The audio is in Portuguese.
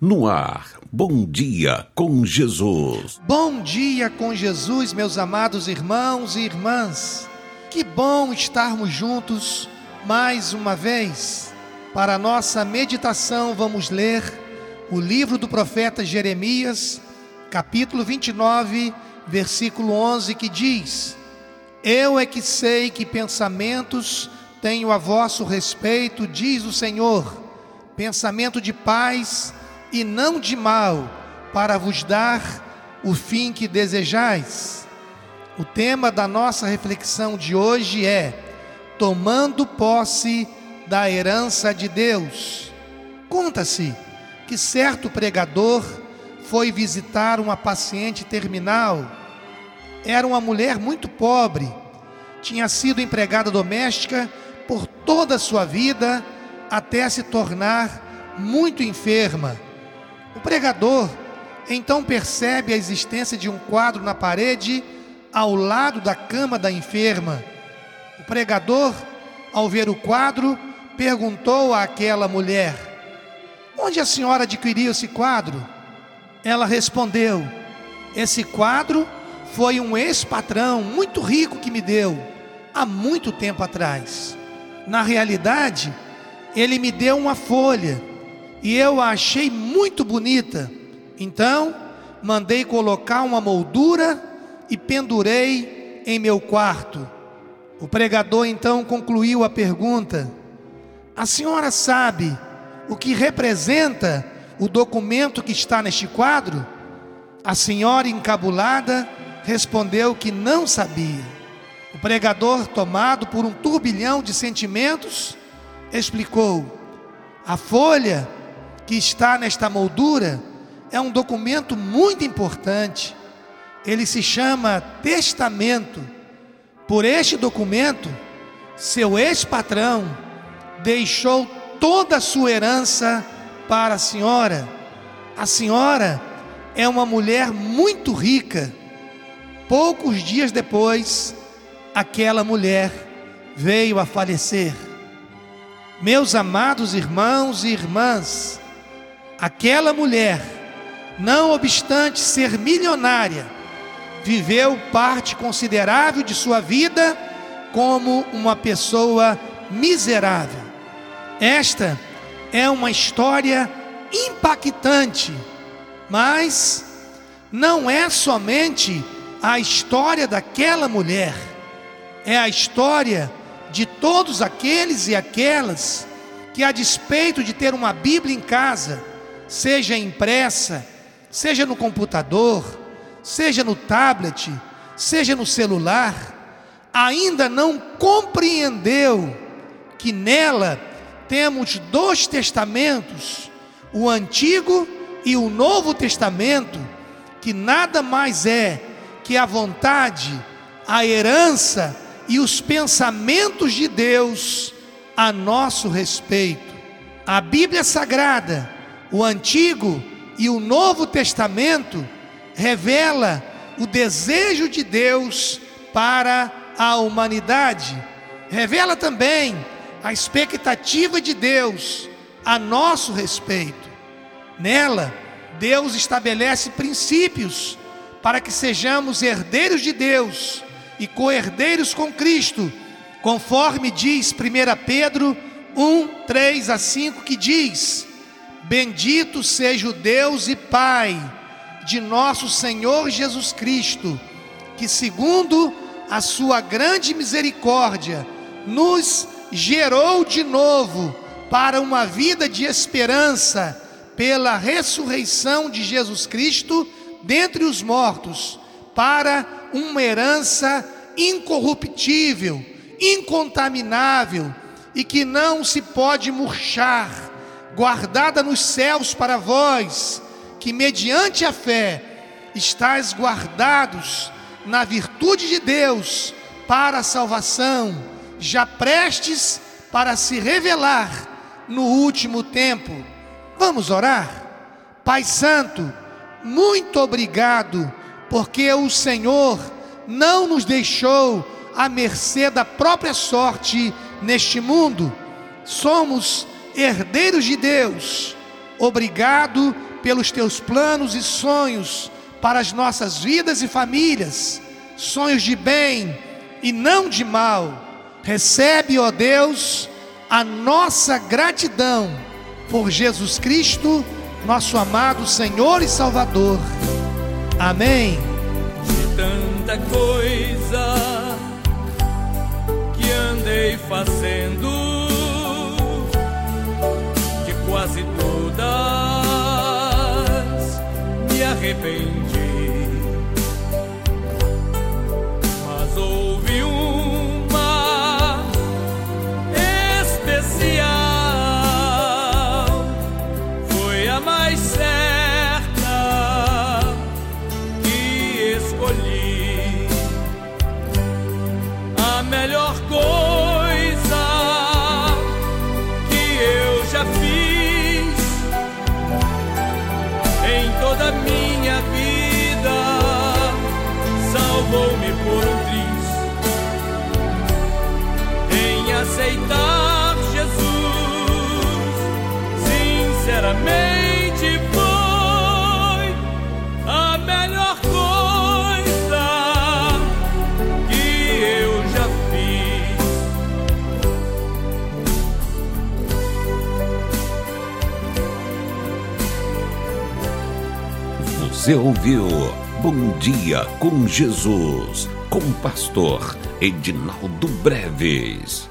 No ar, bom dia com Jesus. Bom dia com Jesus, meus amados irmãos e irmãs. Que bom estarmos juntos mais uma vez. Para nossa meditação, vamos ler o livro do profeta Jeremias, capítulo 29, versículo 11, que diz: Eu é que sei que pensamentos tenho a vosso respeito, diz o Senhor, pensamento de paz e não de mal, para vos dar o fim que desejais. O tema da nossa reflexão de hoje é Tomando posse da herança de Deus. Conta-se que certo pregador foi visitar uma paciente terminal. Era uma mulher muito pobre, tinha sido empregada doméstica por toda a sua vida até se tornar muito enferma o pregador então percebe a existência de um quadro na parede ao lado da cama da enferma. O pregador, ao ver o quadro, perguntou àquela mulher: Onde a senhora adquiriu esse quadro? Ela respondeu: Esse quadro foi um ex-patrão muito rico que me deu há muito tempo atrás. Na realidade, ele me deu uma folha e eu a achei muito bonita. Então, mandei colocar uma moldura e pendurei em meu quarto. O pregador então concluiu a pergunta: A senhora sabe o que representa o documento que está neste quadro? A senhora encabulada respondeu que não sabia. O pregador, tomado por um turbilhão de sentimentos, explicou: A folha que está nesta moldura é um documento muito importante. Ele se chama testamento. Por este documento, seu ex-patrão deixou toda a sua herança para a senhora. A senhora é uma mulher muito rica. Poucos dias depois, aquela mulher veio a falecer. Meus amados irmãos e irmãs, Aquela mulher, não obstante ser milionária, viveu parte considerável de sua vida como uma pessoa miserável. Esta é uma história impactante, mas não é somente a história daquela mulher, é a história de todos aqueles e aquelas que, a despeito de ter uma Bíblia em casa, seja impressa, seja no computador, seja no tablet, seja no celular, ainda não compreendeu que nela temos dois testamentos, o Antigo e o Novo Testamento, que nada mais é que a vontade, a herança e os pensamentos de Deus a nosso respeito. A Bíblia Sagrada o Antigo e o Novo Testamento revela o desejo de Deus para a humanidade. Revela também a expectativa de Deus a nosso respeito. Nela, Deus estabelece princípios para que sejamos herdeiros de Deus e co-herdeiros com Cristo, conforme diz 1 Pedro 1, 3 a 5, que diz: Bendito seja o Deus e Pai de nosso Senhor Jesus Cristo, que, segundo a sua grande misericórdia, nos gerou de novo para uma vida de esperança pela ressurreição de Jesus Cristo dentre os mortos, para uma herança incorruptível, incontaminável e que não se pode murchar guardada nos céus para vós, que mediante a fé estáis guardados na virtude de Deus para a salvação, já prestes para se revelar no último tempo. Vamos orar? Pai Santo, muito obrigado, porque o Senhor não nos deixou à mercê da própria sorte neste mundo. Somos herdeiros de Deus. Obrigado pelos teus planos e sonhos para as nossas vidas e famílias, sonhos de bem e não de mal. Recebe, ó Deus, a nossa gratidão por Jesus Cristo, nosso amado Senhor e Salvador. Amém. De tanta coisa que andei fazendo, arrependi. Mas houve uma especial, foi a mais certa que escolhi. A melhor coisa Você ouviu Bom Dia com Jesus, com o pastor Edinaldo Breves.